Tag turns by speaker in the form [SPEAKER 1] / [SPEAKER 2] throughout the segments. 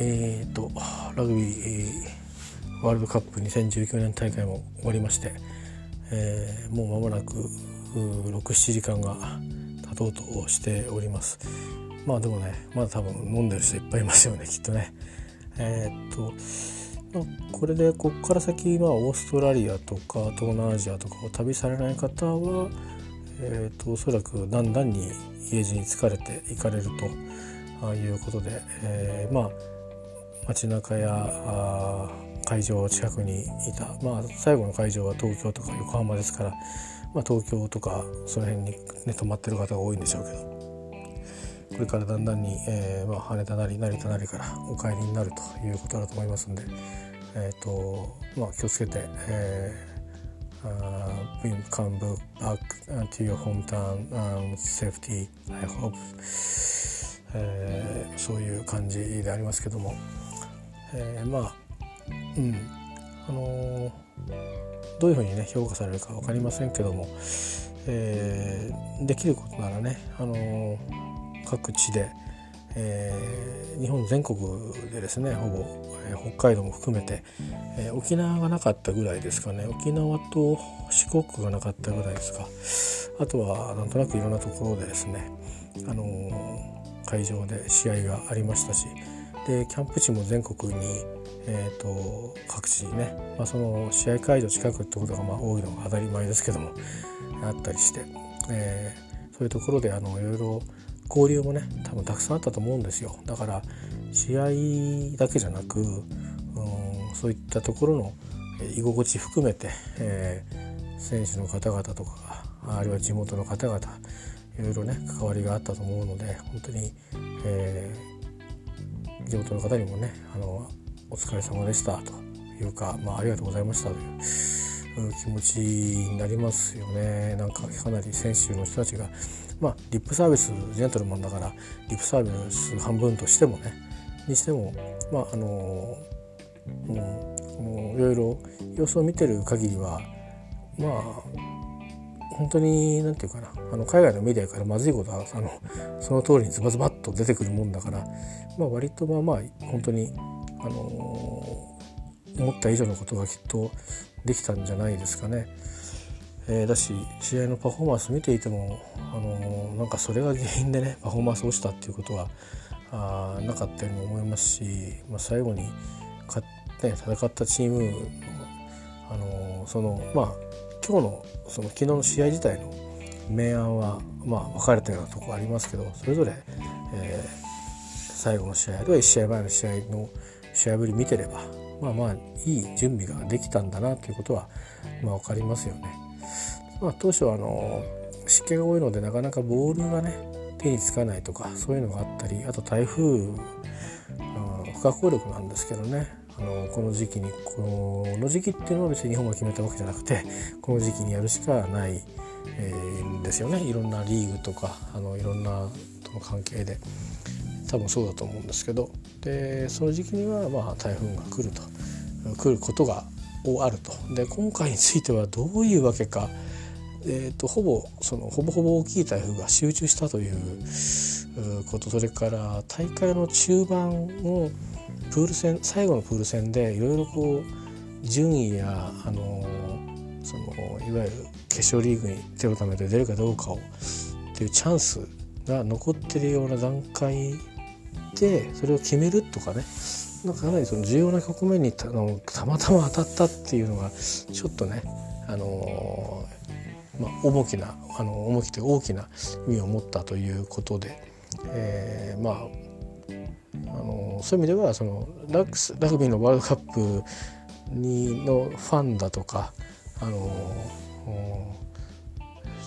[SPEAKER 1] えーと、ラグビー、ワールドカップ2019年大会も終わりまして、えー、もう間もなく67時間が経とうとしております。まあでもねまだ多分飲んでる人いっぱいいますよねきっとね。えー、っと、まあ、これでこっから先、まあ、オーストラリアとか東南アジアとかを旅されない方は、えー、っとおそらくだんだんに家路に疲れていかれるということで、えー、まあ街中や会場近くにいた、まあ、最後の会場は東京とか横浜ですから、まあ、東京とかその辺に、ね、泊まってる方が多いんでしょうけど。これからだんだんに、えーまあ、羽田なり成田なりからお帰りになるということだと思いますんで、えーとまあ、気をつけて、えー Uh, come back to your hometown safety I hope、えー、そういう感じでありますけども、えー、まあうん。あのー、どういうふうにね評価されるか分かりませんけども、えー、できることならね、あの、各地で、え、日本全国でですねほぼ、え、北海道も含めて、え、沖縄がなかったぐらいですかね。沖縄と四国がなかったぐらいですか。あとはなんとなくいろんなところでですね、あの会場で試合がありましたしでキャンプ地も全国に、えーと、各地にね、まあ、その試合会場近くってことがまあ多いのが当たり前ですけどもあったりして、えー、そういうところであのいろいろ交流もね多分たくさんあったと思うんですよ。だから試合だけじゃなく、うん、そういったところの居心地含めて、えー、選手の方々とかあるいは地元の方々いろいろね関わりがあったと思うので本当に、えー、地元の方にもねあのお疲れ様でしたというか、まあ、ありがとうございましたという気持ちになりますよね。なんかかなり選手の人たちがまあリップサービスジェントルマンだからリップサービス半分としてもねにしてもまああのうん、いろいろ様子を見てる限りはまあ本当に何て言うかなあの海外のメディアからまずいことはあのその通りにズバズバッと出てくるもんだから、まあ、割とまあまあ本当に、あの思った以上のことがきっとできたんじゃないですかね。えー、だし試合のパフォーマンス見ていても、あの、なんかそれが原因でねパフォーマンス落ちたっていうことはあなかったように思いますし、まあ、最後に勝って、戦ったチームあの、そのまあ今日のその昨日の試合自体の明暗はまあ分かれたようなとこありますけどそれぞれ、えー、最後の試合あるいは1試合前の試合の試合ぶり見てればまあまあいい準備ができたんだなということは、まあ、分かりますよね。まあ、当初はあの湿気が多いのでなかなかボールがね手につかないとかそういうのがあったりあと台風、うん、不可抗力なんですけどねあのこの時期にこの時期っていうのは別に日本が決めたわけじゃなくて この時期にやるしかない、えー、ですよね。いろんなリーグとかあのいろんなとの関係で。多分そうだと思うんですけど。でその時期にはまあ台風が来ると。来ることがあると。で今回についてはどういうわけか。えーと、ほぼそのほぼほぼ大きい台風が集中したということ。それから大会の中盤のプール戦最後のプール戦でいろいろこう順位やあのそのいわゆる決勝リーグに手をためて出るかどうかをっていうチャンスが残ってるような段階でそれを決めるとかね。なかかなりその重要な局面にたのたまたま当たったっていうのがちょっとねあのまあ、重きなあの重きという大きな意味を持ったということで、えー、まああのそういう意味ではそのラグスラグビーのワールドカップにのファンだとかあの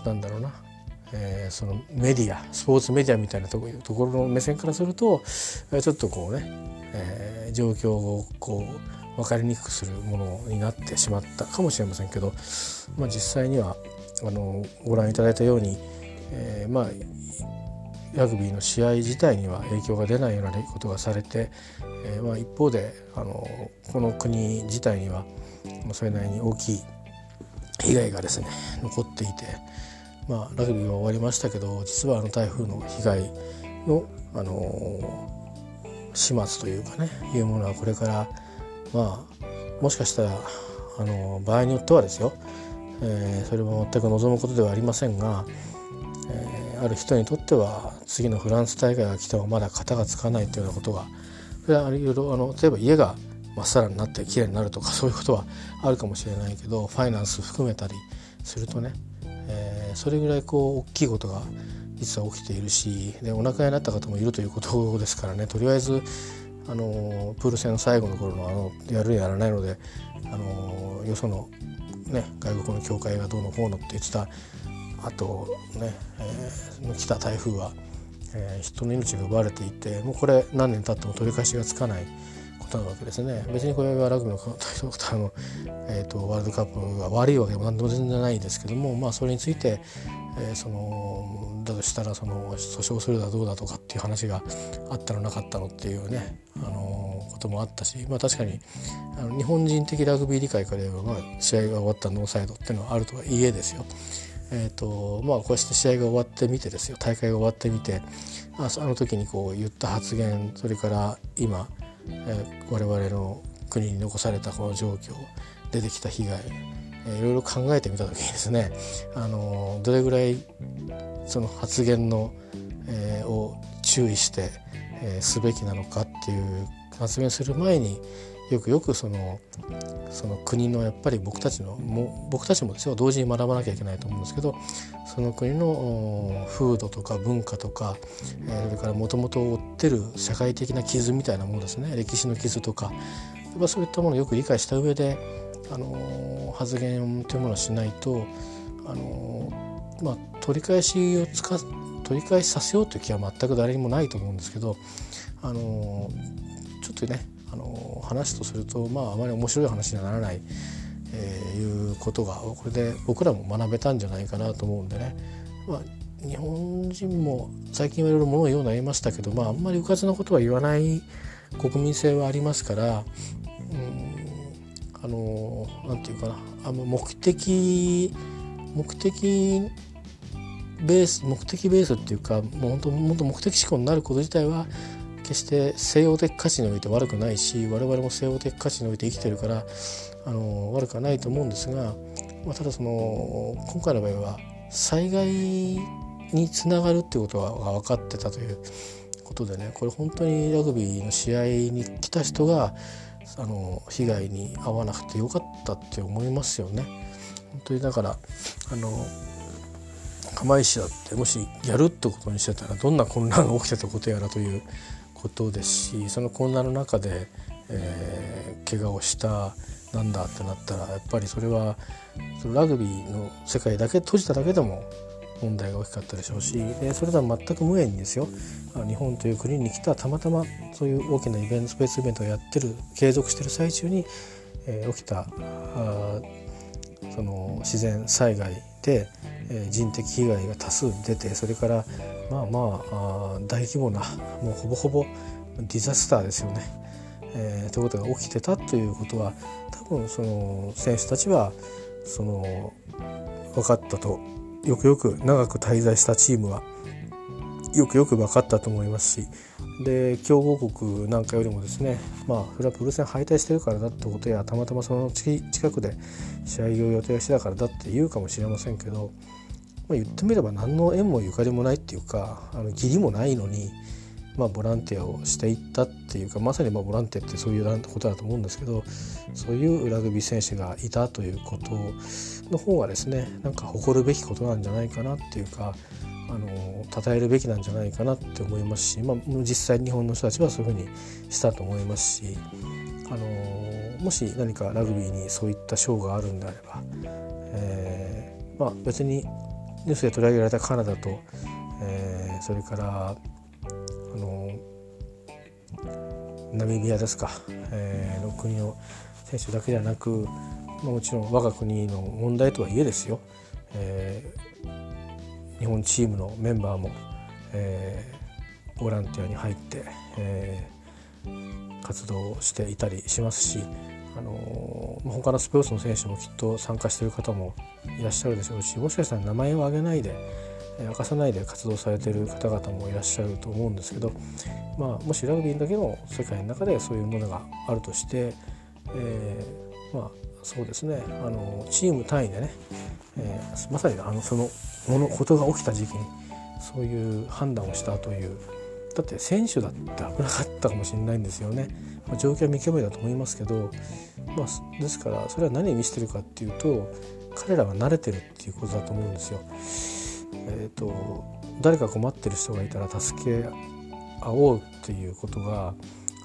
[SPEAKER 1] なんだろうな、えー、そのメディアスポーツメディアみたいなところの目線からするとちょっとこうね、えー、状況をこう分かりにくくするものになってしまったかもしれませんけど、まあ、実際にはあのご覧いただいたように、えー、まあラグビーの試合自体には影響が出ないようなことがされて、えーまあ、一方であのこの国自体にはそれなりに大きい被害がですね残っていて、まあ、ラグビーは終わりましたけど実はあの台風の被害の、あの始末というかねいうものはこれからまあもしかしたらあの場合によってはですよ、えー、それも全く望むことではありませんが、えー、ある人にとっては次のフランス大会が来てもまだ型がつかないというようなことがそれはあの例えば家がまっさらになって綺麗になるとかそういうことはあるかもしれないけどファイナンス含めたりするとね、えー、それぐらいこう大きいことが実は起きているしでお亡くなりになった方もいるということですからねとりあえずあのプール戦の最後の頃のあのやるやらないのであのよその、ね、外国の教会がどうのこうのって言ってたあとね、えー、来た台風は、えー、人の命が奪われていてもうこれ何年経っても取り返しがつかないことなわけですね別にこれはラグビーのあの、えーと、ワールドカップが悪いわけでも何でも全然ないですけどもまあそれについて、えー、そのだとしたらその訴訟するだどうだとかっていう話があったのなかったのっていうね、あのこともあったし、まあ、確かにあの日本人的ラグビー理解から言えば、まあ、試合が終わったノーサイドっていうのはあるとはいえですよ。えーとまあ、こうして試合が終わってみてですよ。大会が終わってみてあの時にこう言った発言それから今えー、我々の国に残されたこの状況出てきた被害、え、いろいろ考えてみた時にですね、あのどれぐらいその発言の、えー、を注意して、えー、すべきなのかっていう発言する前によくよくそのその国のやっぱり僕たちのも僕たちもですよ同時に学ばなきゃいけないと思うんですけどその国の風土とか文化とか、え、それからもともと負ってる社会的な傷みたいなものですね。歴史の傷とか。やっぱそういったものをよく理解した上で、あのー、発言というものをしないと、あのー、まあ、取り返しをつか取り返しさせようという気は全く誰にもないと思うんですけど、あのちょっとね話とするとまああまり面白い話にはならない、えー、いうことがこれで僕らも学べたんじゃないかなと思うんでね、まあ、日本人も最近はいろいろ物を言うようになりましたけど、まあ、あんまりうかつなことは言わない国民性はありますから、うん、あのなんていうかな。あの目的目的ベース目的ベースっていうかもう本当本当目的思考になること自体は決して西洋的価値において悪くないし我々も西洋的価値において生きてるからあの悪くはないと思うんですが、まあ、ただその今回の場合は災害につながるっていうことが分かってたということでねこれ本当にラグビーの試合に来た人があの被害に遭わなくてよかったって思いますよね。本当にだからあの釜石だってもしやるってことにしてたらどんな混乱が起きてたことやらということですしその混乱の中で、えー、怪我をしたなんだってなったらやっぱりそれはそのラグビーの世界だけ閉じただけでも問題が大きかったでしょうしでそれとは全く無縁にですよ。日本という国に来たたまたまそういう大きなイベントスペースイベントをやってる継続してる最中に、えー、起きたあその自然災害で、え、人的被害が多数出てそれからまあまあ大規模なもうほぼほぼディザスターですよね。えー、ということが起きてたということは多分その選手たちはその分かったとよくよく長く滞在したチームはよくよく分かったと思いますしで強豪国なんかよりもですねまあそれはプル戦敗退してるからだってことやたまたまその近くで試合を予定してたからだって言うかもしれませんけど、まあ、言ってみれば何の縁もゆかりもないっていうかあの義理もないのに、まあ、ボランティアをしていったっていうかまさにまあボランティアってそういうことだと思うんですけどそういうラグビー選手がいたということの方がですねなんか誇るべきことなんじゃないかなっていうかあの称えるべきなんじゃないかなって思いますし、まあ、実際日本の人たちはそういうふうにしたと思いますしあのもし何かラグビーにそういった賞があるんであれば、えーまあ、別にニュースで取り上げられたカナダと、えー、それからあのナミビアですか、えー、の国の選手だけではなく、まあ、もちろん我が国の問題とはいえですよ、えー日本チームのメンバーも、えー、ボランティアに入って、えー、活動していたりしますしあの他のスポーツの選手もきっと参加している方もいらっしゃるでしょうしもしかしたら名前を挙げないで明かさないで活動されている方々もいらっしゃると思うんですけど、まあ、もしラグビーだけの世界の中でそういうものがあるとして、えー、まあそうですねあのチーム単位でね、えー、まさにあのそのものことが起きた時期にそういう判断をしたというだって選手だって危なかったかもしれないんですよね、まあ、状況は見極めだと思いますけど、まあ、ですからそれは何を見せてるかっていうと彼らは慣れてるっていうことだと思うんですよ。えーと、誰か困ってる人がいたら助け合おうっていうことが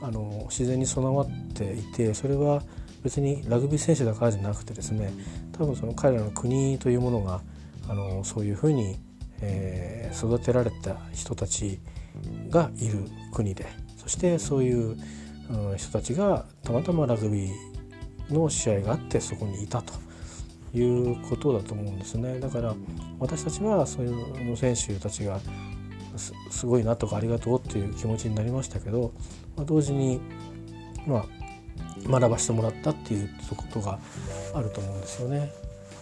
[SPEAKER 1] あの自然に備わっていてそれは別にラグビー選手だからじゃなくてですね多分その彼らの国というものがあのそういうふうに、えー、育てられた人たちがいる国でそしてそういう、うん、人たちがたまたまラグビーの試合があってそこにいたということだと思うんですね。だから私たちはそういう選手たちがすごいなとかありがとうっていう気持ちになりましたけど、まあ、同時にまあ学ばせてもらったっていうことがあると思うんですよね。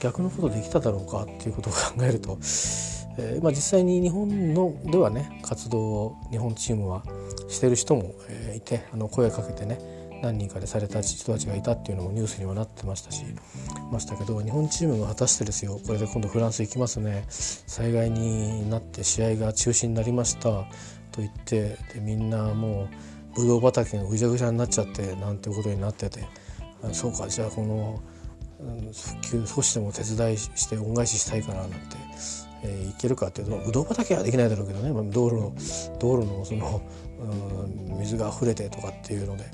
[SPEAKER 1] 逆のことできただろうかっていうことを考えると、えー、まあ、実際に日本のではね活動を日本チームはしてる人も、えいてあの声かけてね何人かでされた人たちがいたっていうのもニュースにはなってましたしましたけど日本チームが果たしてですよこれで今度フランス行きますね災害になって試合が中止になりましたと言ってでみんなもうブドウ畑がぐちゃぐちゃになっちゃってなんてことになってて。そうかじゃあこの復旧少しでも手伝いして恩返ししたいからなんて、えー、いけるかっていうとぶどう畑はできないだろうけどね、まあ、道路の道路のその、うん、水が溢れてとかっていうので、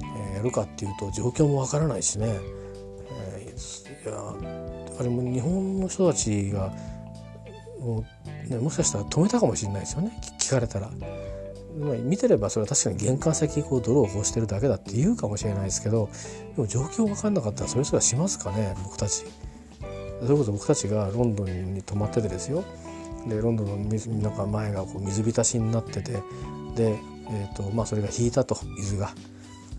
[SPEAKER 1] えー、やるかっていうと状況もわからないしね、えー、いやあれも日本の人たちがもう、ね、もしかしたら止めたかもしれないですよね。聞かれたら。見てればそれは確かに玄関先こう泥をこうしてるだけだって言うかもしれないですけどでも状況分かんなかったらそれすらしますかね僕たち。それこそ僕たちがロンドンに泊まっててですよでロンドンの水なんか前がこう水浸しになっててで、えーとまあ、それが引いたと水が。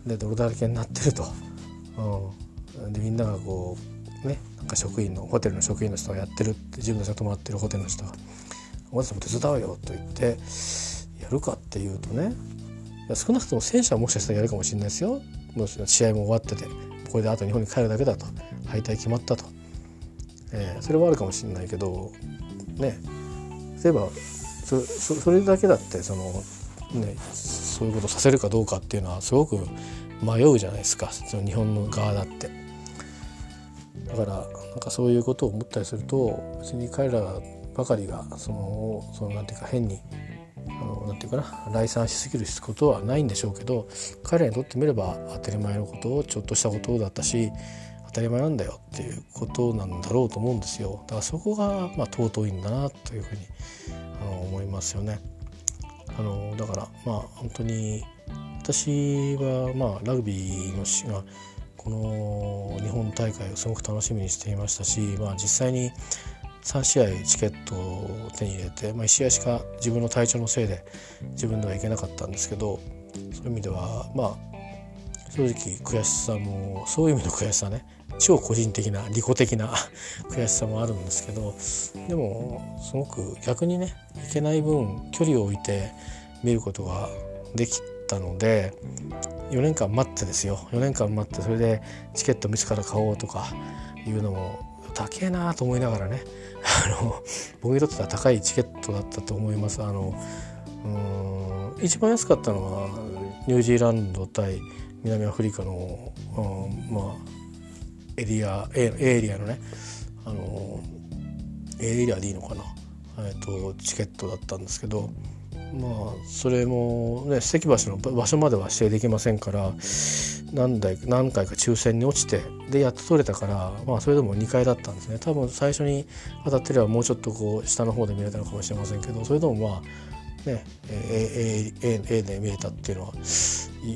[SPEAKER 1] で泥だらけになってると。うん、でみんながこうねなんか職員のホテルの職員の人がやってるって自分たちが泊まってるホテルの人が「お前たちも手伝うよ」と言ってやるかっていうとね少なくとも戦車はもしかしたらやるかもしれないですよ。もし試合も終わっててこれであと日本に帰るだけだと。敗退決まったと、えー、それはあるかもしれないけどね。例えばそそれだけだってその、ね、そういうことさせるかどうかっていうのはすごく迷うじゃないですか。その日本の側だって。だからなんかそういうことを思ったりすると別に彼らばかりがそのそのなんていうか変になんていうかな来賛しすぎることはないんでしょうけど彼らにとってみれば当たり前のことをちょっとしたことだったし当たり前なんだよっていうことなんだろうと思うんですよだからそこがまあ尊いんだなというふうにあの思いますよね。あのだからまあ本当に私はまあラグビーのしがこの日本大会をすごく楽しみにしていましたし、まあ、実際に3試合チケットを手に入れて、まあ、1試合しか自分の体調のせいで自分では行けなかったんですけどそういう意味ではまあ正直悔しさもそういう意味の悔しさね超個人的な利己的な 悔しさもあるんですけどでもすごく逆にねいけない分距離を置いて見ることができたので4年間待ってですよ。4年間待ってそれでチケット自ら買おうとかいうのも高えなと思いながらねあの僕にとっては高いチケットだったと思います。あのうん一番安かったのはニュージーランド対南アフリカの、うん、まあエリア A, A エリアのねあの A エリアでいいのかな、えーとチケットだったんですけどまあそれもね関橋の場所までは指定できませんから何台何回か抽選に落ちてでやっと取れたからまあそれでも2回だったんですね。多分最初に当たってればもうちょっとこう下の方で見れたのかもしれませんけどそれでもまあね A, A, A で見れたっていうのは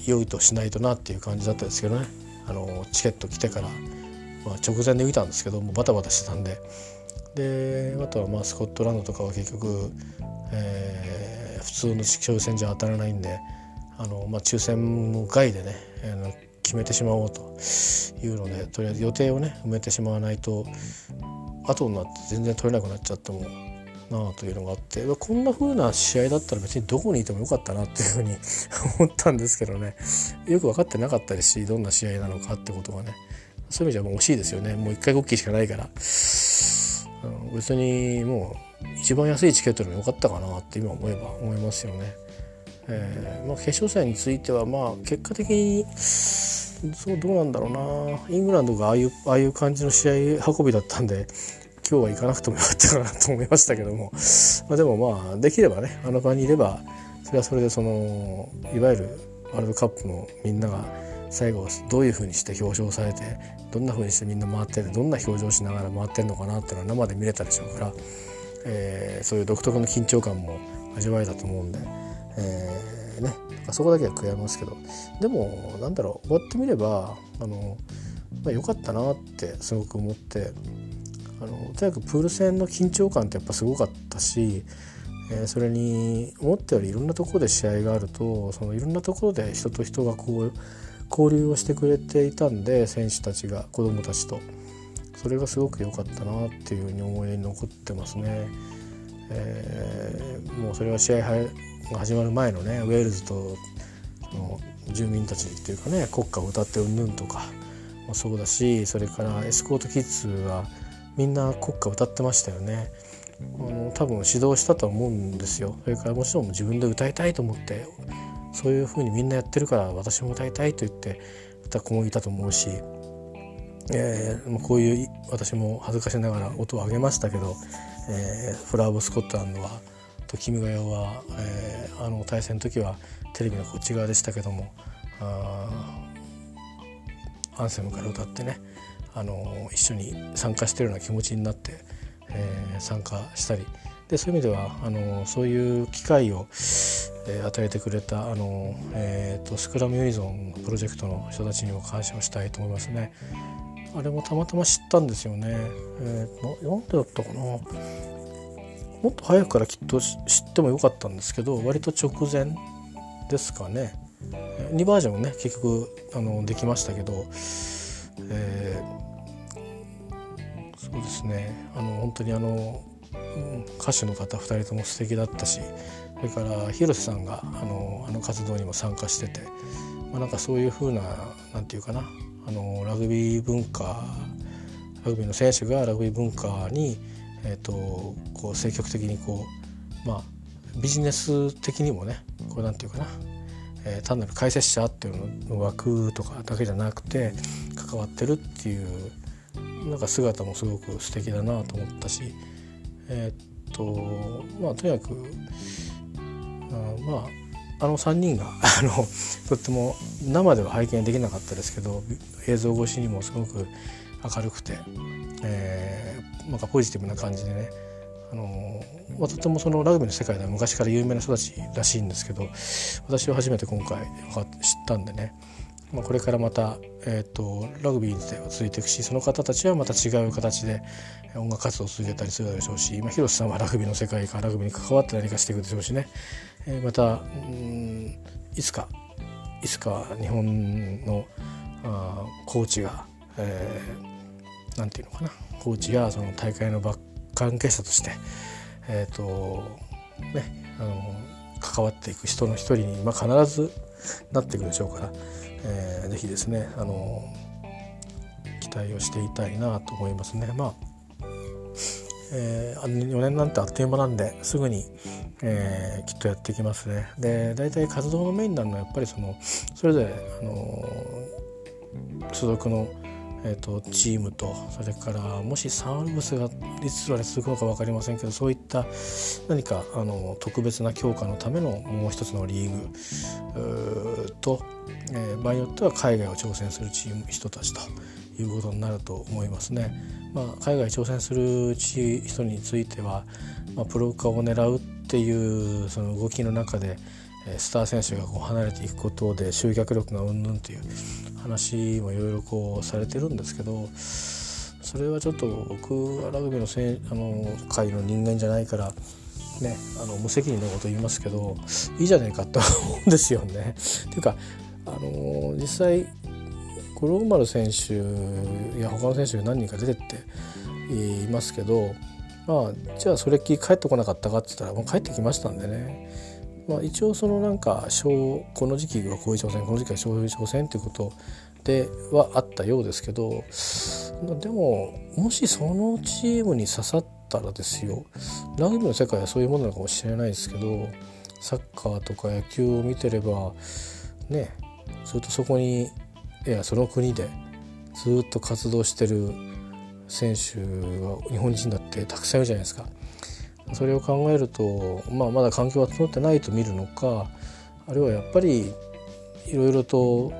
[SPEAKER 1] 良いとしないとなっていう感じだったんですけどね。あのチケット来てから、まあ、直前で見たんですけどもバタバタしてたんで。であとはまあスコットランドとかは結局、えー普通の抽選じゃ当たらないんであの、まあ、抽選外でね、決めてしまおうというのでとりあえず予定をね埋めてしまわないと後になって全然取れなくなっちゃってもなあというのがあってこんな風な試合だったら別にどこにいてもよかったなっていうふうに 思ったんですけどね。よく分かってなかったですしどんな試合なのかってことがね。そういう意味じゃもう惜しいですよね。もう一回ごっきしかないから、別にもう一番安いチケットでもよかったかなって今思えば思いますよね。えーまあ、決勝戦についてはまあ結果的にそうどうなんだろうなイングランドがああいうああいう感じの試合運びだったんで今日は行かなくてもよかったかなと思いましたけども、まあ、でもまあできればねあの場にいればそれはそれでそのいわゆるワールドカップのみんなが最後どういうふうにして表彰されてどんなふうにしてみんな回っててどんな表情しながら回ってんのかなっていうのは生で見れたでしょうから、えー、そういう独特の緊張感も味わえたと思うんで、えー、ねそこだけは悔やみますけどでもなんだろう終わってみればあの、まあ、よかったなってすごく思ってあのとにかくプール戦の緊張感ってやっぱすごかったし、えー、それに思ったよりいろんなところで試合があるとそのいろんなところで人と人がこう交流をしてくれていたんで選手たちが子どもたちと。それがすごく良かったなっていうふうに思い出に残ってますね。えー、もうそれは試合が始まる前のねウェールズとその住民たちっていうかね国歌を歌ってうんぬんとかもそうだしそれからエスコートキッズはみんな国歌歌ってましたよね。あの多分指導したと思うんですよ。それからもちろん自分で歌いたいと思ってそういうふうにみんなやってるから私も歌いたいと言って歌子もいたと思うし、えー、こういう私も恥ずかしながら音を上げましたけど、えー、フラーボスコットランドはと「君が代は」えー、あの対戦の時はテレビのこっち側でしたけどもアンセムから歌ってねあの一緒に参加してるような気持ちになって、えー、参加したりでそういう意味ではあのそういう機会を、えー、与えてくれたあの、えーと、スクラムユニゾンプロジェクトの人たちにも感謝をしたいと思いますね。あれもたまたま知ったんですよね。えー、なんでだったかな。もっと早くからきっと知ってもよかったんですけど割と直前ですかね。2バージョンもね結局あのできましたけど、えー、そうですね。あの本当にあの歌手の方2人とも素敵だったしそれから広瀬さんがあのあの活動にも参加してて、まあ、なんかそういう風な何て言うかな。あのラグビー文化ラグビーの選手がラグビー文化に、えーと、こう積極的にこうまあビジネス的にもねこうなんていうかな、えー、単なる解説者っていうのの枠とかだけじゃなくて関わってるっていうなんか姿もすごく素敵だなと思ったしえー、っとまあとにかくあまああの3人が あのとっても生では拝見できなかったですけど映像越しにもすごく明るくて、えー、なんかポジティブな感じでねあのまあ、とてもそのラグビーの世界では昔から有名な人たちらしいんですけど私は初めて今回知ったんでねまあ、これからまた、えーと、ラグビー自体は続いていくしその方たちはまた違う形で音楽活動を続けたりするでしょうし、まあ、広瀬さんはラグビーの世界からラグビーに関わって何かしていくでしょうしね、えー、またうんいつかいつか日本のあコーチが、えー、なんていうのかなコーチやその大会の関係者として、えーとね、あの関わっていく人の一人に、まあ、必ずなっていくでしょうから。えー、ぜひですねあの期待をしていたいなと思いますね。まあえー、4年なんてあっという間なんですぐに、えー、きっとやっていきますね。で大体活動のメインなのはやっぱりそのそれぞれ、あの所属のえーと、チームとそれからもしサンウルブスがいつまで続くのか分かりませんけどそういった何かあの特別な強化のためのもう一つのリーグと、えー、場合によっては海外を挑戦するチーム人たちということになると思いますね。まあ、海外挑戦する人については、まあ、プロ化を狙うっていうその動きの中でスター選手がこう離れていくことで集客力がうんぬんという話もいろいろこうされてるんですけどそれはちょっと僕はラグビーのせあの会の人間じゃないからねあの無責任なこと言いますけどいいじゃないかと思うんですよね。っていうかあの実際五郎丸選手や他の選手が何人か出てっていますけど、まあ、じゃあそれっきり帰ってこなかったかって言ったらもう帰ってきましたんでね、まあ、一応そのなんか小この時期はこういう挑戦この時期はそういう挑戦ということではあったようですけどでももしそのチームに刺さったらですよラグビーの世界はそういうものなのかもしれないですけどサッカーとか野球を見てればねずっとそこにいやその国でずっと活動してる選手が日本人だってたくさんいるじゃないですか。それを考えると、まあ、まだ環境が整ってないと見るのかあるいはやっぱりいろいろと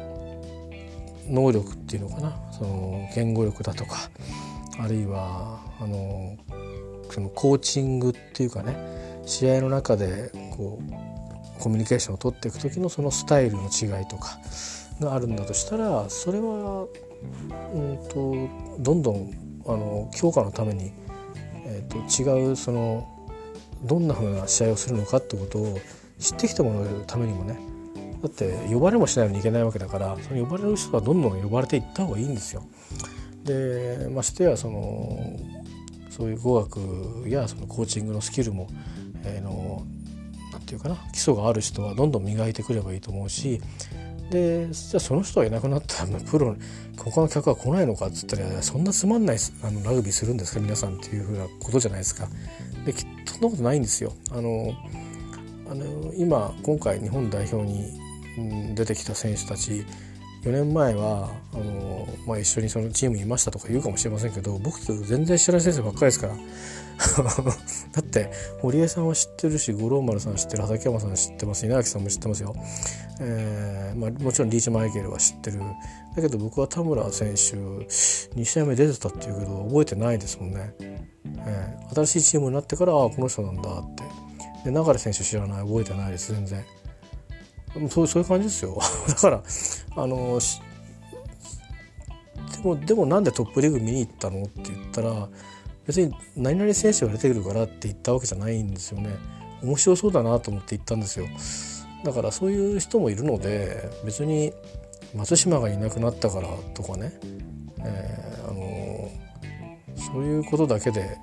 [SPEAKER 1] 能力っていうのかなその言語力だとかあるいはあのそのコーチングっていうかね試合の中でこうコミュニケーションを取っていく時のそのスタイルの違いとかがあるんだとしたらそれは、うんと、どんどんあの強化のために、えーと、違うそのどんな風な試合をするのかってことを知ってきてもらうためにもねだって呼ばれもしないのにいけないわけだからその呼ばれる人はどんどん呼ばれていった方がいいんですよ。でましてやそのそういう語学やそのコーチングのスキルも、えー、のなていうかな基礎がある人はどんどん磨いてくればいいと思うしでじゃあその人がいなくなったら プロ他の客は来ないのかっつったらそんなつまんないあのラグビーするんですか皆さんっていうふうなことじゃないですか。できっとそんなことないんですよ。あのあの今今回日本代表に出てきた選手たち4年前はあの、まあ、一緒にそのチームにいましたとか言うかもしれませんけど僕と全然知らない先生ばっかりですからだって堀江さんは知ってるし五郎丸さん知ってる畠山さん知ってます稲垣さんも知ってますよ、えーまあ、もちろんリーチマイケルは知ってる。だけど僕は田村選手2試合目出てたっていうけど覚えてないですもんね、えー、新しいチームになってからああこの人なんだって。で流選手知らない覚えてないです全然。そうそういう感じですよ。だからあのでもでもなんでトップリーグ見に行ったのって言ったら別に何々選手が出てくるからって言ったわけじゃないんですよね。面白そうだなと思って行ったんですよ。だからそういう人もいるので別に松島がいなくなったからとかね、えー、あのそういうことだけで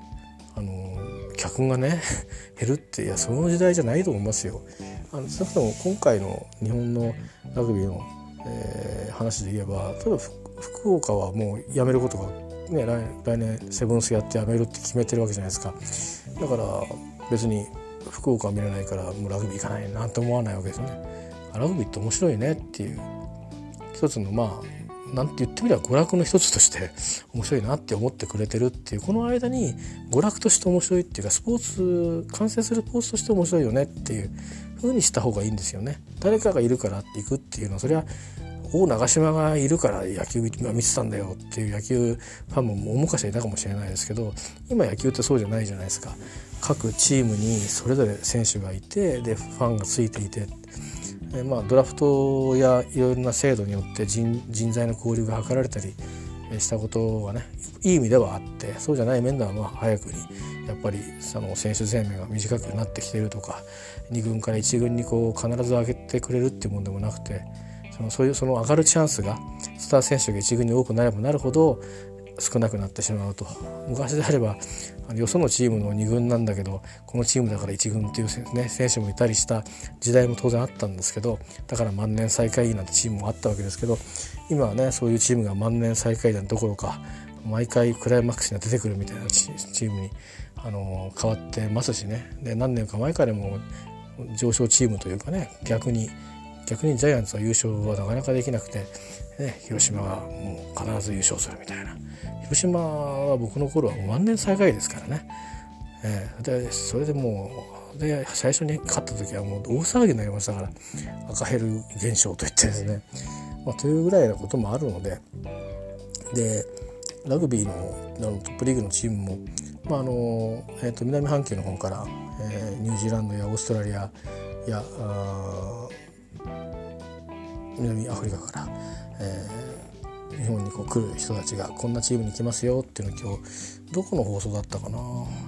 [SPEAKER 1] あの客がね 減るっていやその時代じゃないと思いますよ。あの少なくとも今回の日本のラグビーの、えー、話で言えば例えば福岡はもうやめることが、ね、来来年セブンスやってやめるって決めてるわけじゃないですかだから別に福岡は見れないからもうラグビー行かないなんて思わないわけですよね。ラグビーって面白いねっていう一つのまあなんて言ってみれば娯楽の一つとして面白いなって思ってくれてるっていうこの間に娯楽として面白いっていうかスポーツ観戦するスポーツとして面白いよねっていう風にした方がいいんですよね。誰かがいるからって行くっていうのはそれは大長島がいるから野球見てたんだよっていう野球ファンも大昔はいたかもしれないですけど今野球ってそうじゃないじゃないですか。各チームにそれぞれ選手がいてでファンがついていてえまあ、ドラフトやいろいろな制度によって人人材の交流が図られたりしたことはねいい意味ではあってそうじゃない面ではまあ早くにやっぱりその選手生命が短くなってきてるとか2軍から1軍にこう必ず上げてくれるっていうものでもなくてそのそういうその上がるチャンスがスター選手が1軍に多くなればなるほど少なくなってしまうと。昔であればよそのチームの2軍なんだけどこのチームだから1軍っていう、ね、選手もいたりした時代も当然あったんですけどだから万年最下位なんてチームもあったわけですけど今はねそういうチームが万年最下位なんどころか毎回クライマックスに出てくるみたいなチームにあの変わってますしね。で何年か前からも上昇チームというかね逆に逆にジャイアンツは優勝はなかなかできなくて、ね、広島がもう必ず優勝するみたいな。広島は僕の頃は万年最下位ですからね、えー、でそれでもうで最初に勝った時はもう大騒ぎになりましたから赤ヘル現象といってですね、まあ、というぐらいのこともあるのででラグビーのトップリーグのチームも、まああのえー、と南半球の方から、えー、ニュージーランドやオーストラリアや南アフリカから、え日本にこう来る人たちがこんなチームに来ますよっていうのを今日どこの放送だったかな、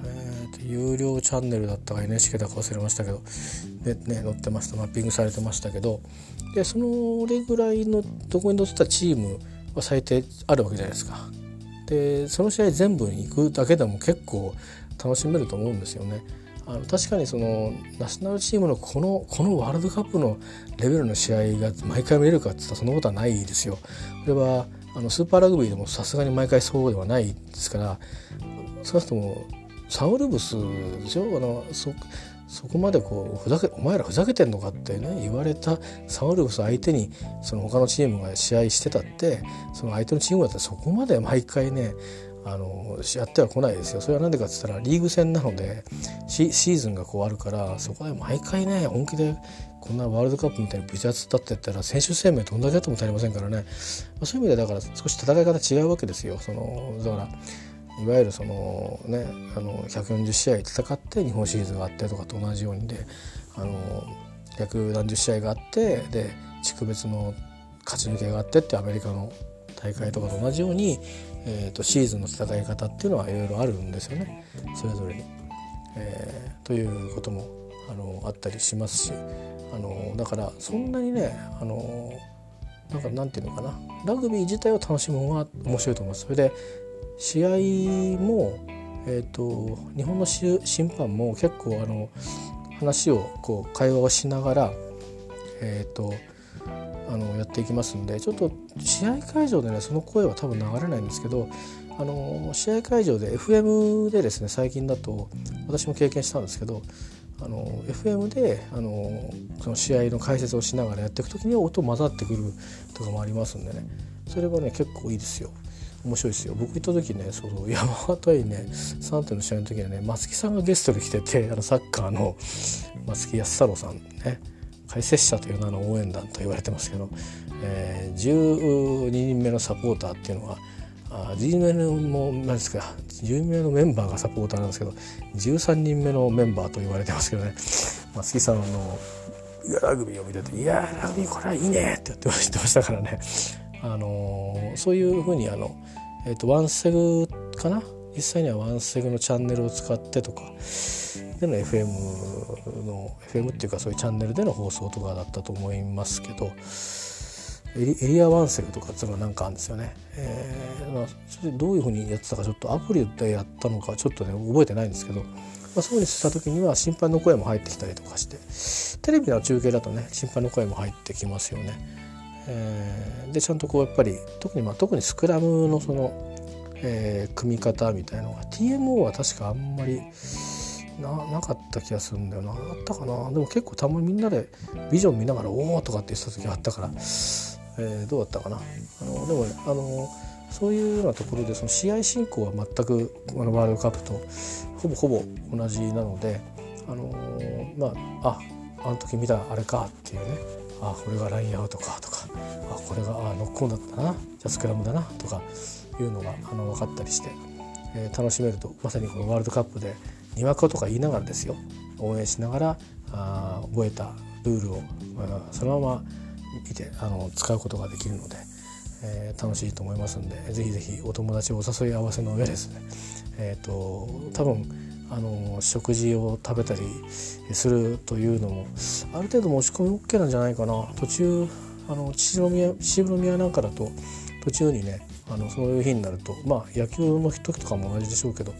[SPEAKER 1] えーと、有料チャンネルだったか NHK だか忘れましたけどで、ね、載ってましたマッピングされてましたけどでそのれぐらいのどこに載ってたチームは最低あるわけじゃないですか。でその試合全部に行くだけでも結構楽しめると思うんですよね。あの確かにそのナショナルチームのこのこのワールドカップのレベルの試合が毎回見れるかって言ったらそんなことはないですよ。これはあのスーパーラグビーでもさすがに毎回そうではないですから少なくともサウルブスでしょあのそそこまでこうふざけお前らふざけてんのかってね言われたサウルブス相手にその他のチームが試合してたってその相手のチームだったらそこまで毎回ねあのやっては来ないですよ。それは何でかっつったらリーグ戦なのでシーズンがこうあるからそこで毎回ね本気でこんなワールドカップみたいにブチ熱だって言ったら選手生命どんだけあっても足りませんからね、まあ、そういう意味でだから少し戦い方違うわけですよ。そのだからいわゆるそのねあの140試合戦って日本シリーズがあってとかと同じようにであの百何十試合があってで地区別の勝ち抜けがあってってアメリカの大会とかと同じように、えーと、シーズンの戦い方っていうのはいろいろあるんですよねそれぞれに。えー、ということもあのあったりしますしあのだからそんなにねあのなんかなんていうのかなラグビー自体を楽しむのが面白いと思います。それで試合も、えーと、日本の審判も結構あの話をこう会話をしながら、えーと、あのやっていきますんでちょっと試合会場でねその声は多分流れないんですけどあの試合会場で FM でですね最近だと私も経験したんですけどあの FM であのその試合の解説をしながらやっていく時に音混ざってくるとかもありますんでね。それはね結構いいですよ。面白いですよ。僕行った時ねそうそう山形にね3点の試合の時にね松木さんがゲストで来ててあのサッカーの松木安太郎さんね。解説者という名の応援団と言われてますけど、えー、12人目のサポーターっていうのはあ12人目の何ですか12人目のメンバーがサポーターなんですけど13人目のメンバーと言われてますけどね。松木さんのラグビーを見てて「いやラグビーこれはいいね」って言ってましたからね。あのそういうふうにあの、えーと、ワンセグかな？実際にはワンセグのチャンネルを使ってとかでの FM の FM っていうかそういうチャンネルでの放送とかだったと思いますけどエリエリアワンセグとかっていうのがなんかあるんですよね。えーまあ、それどういうふうにやってたかちょっとアプリでやったのかちょっとね覚えてないんですけど、まあ、そうにした時には審判の声も入ってきたりとかしてテレビの中継だとね審判の声も入ってきますよね。えー、でちゃんとこうやっぱり特にまあ特にスクラムのその、えー、組み方みたいなのが TMO は確かあんまりななかった気がするんだよな。あったかな。でも結構たまにみんなでビジョン見ながら「おお!」とかって言ってた時があったから、えー、どうだったかな。あのでもあのそういうようなところでその試合進行は全くあのワールドカップとほぼほぼ同じなのであのまあああの時見たあれかっていうね。あこれがラインアウトかとか。あこれがあノックオンだったな。じゃあスクラムだなとかいうのがあの分かったりして、えー、楽しめるとまさにこのワールドカップでにわかとか言いながらですよ。応援しながらあ覚えたルールを、まあ、そのまま見てあの使うことができるので、えー、楽しいと思いますんでぜひぜひお友達をお誘い合わせの上ですね。え、ー、と多分あの食事を食べたりするというのもある程度持ち込み OK なんじゃないかな。途中あの秩父宮秩父宮なんかだと途中にねあのそういう日になるとまあ野球の時とかも同じでしょうけど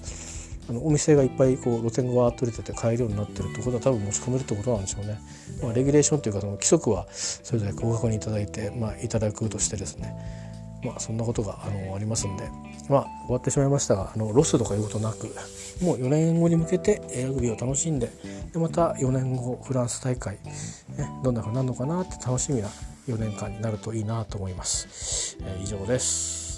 [SPEAKER 1] あのお店がいっぱいこう露店がわーっと出てて買えるようになってるってことは多分持ち込めるってことなんでしょうね。まあ、レギュレーションというかその規則はそれぞれご確認いただいて、まあ、いただくとしてですねまあそんなことがあのありますんでまあ終わってしまいましたがあのロスとかいうことなくもう4年後に向けてラグビーを楽しんででまた4年後フランス大会、ね、どんなふうになるのかなって楽しみな4年間になるといいなと思います。えー、以上です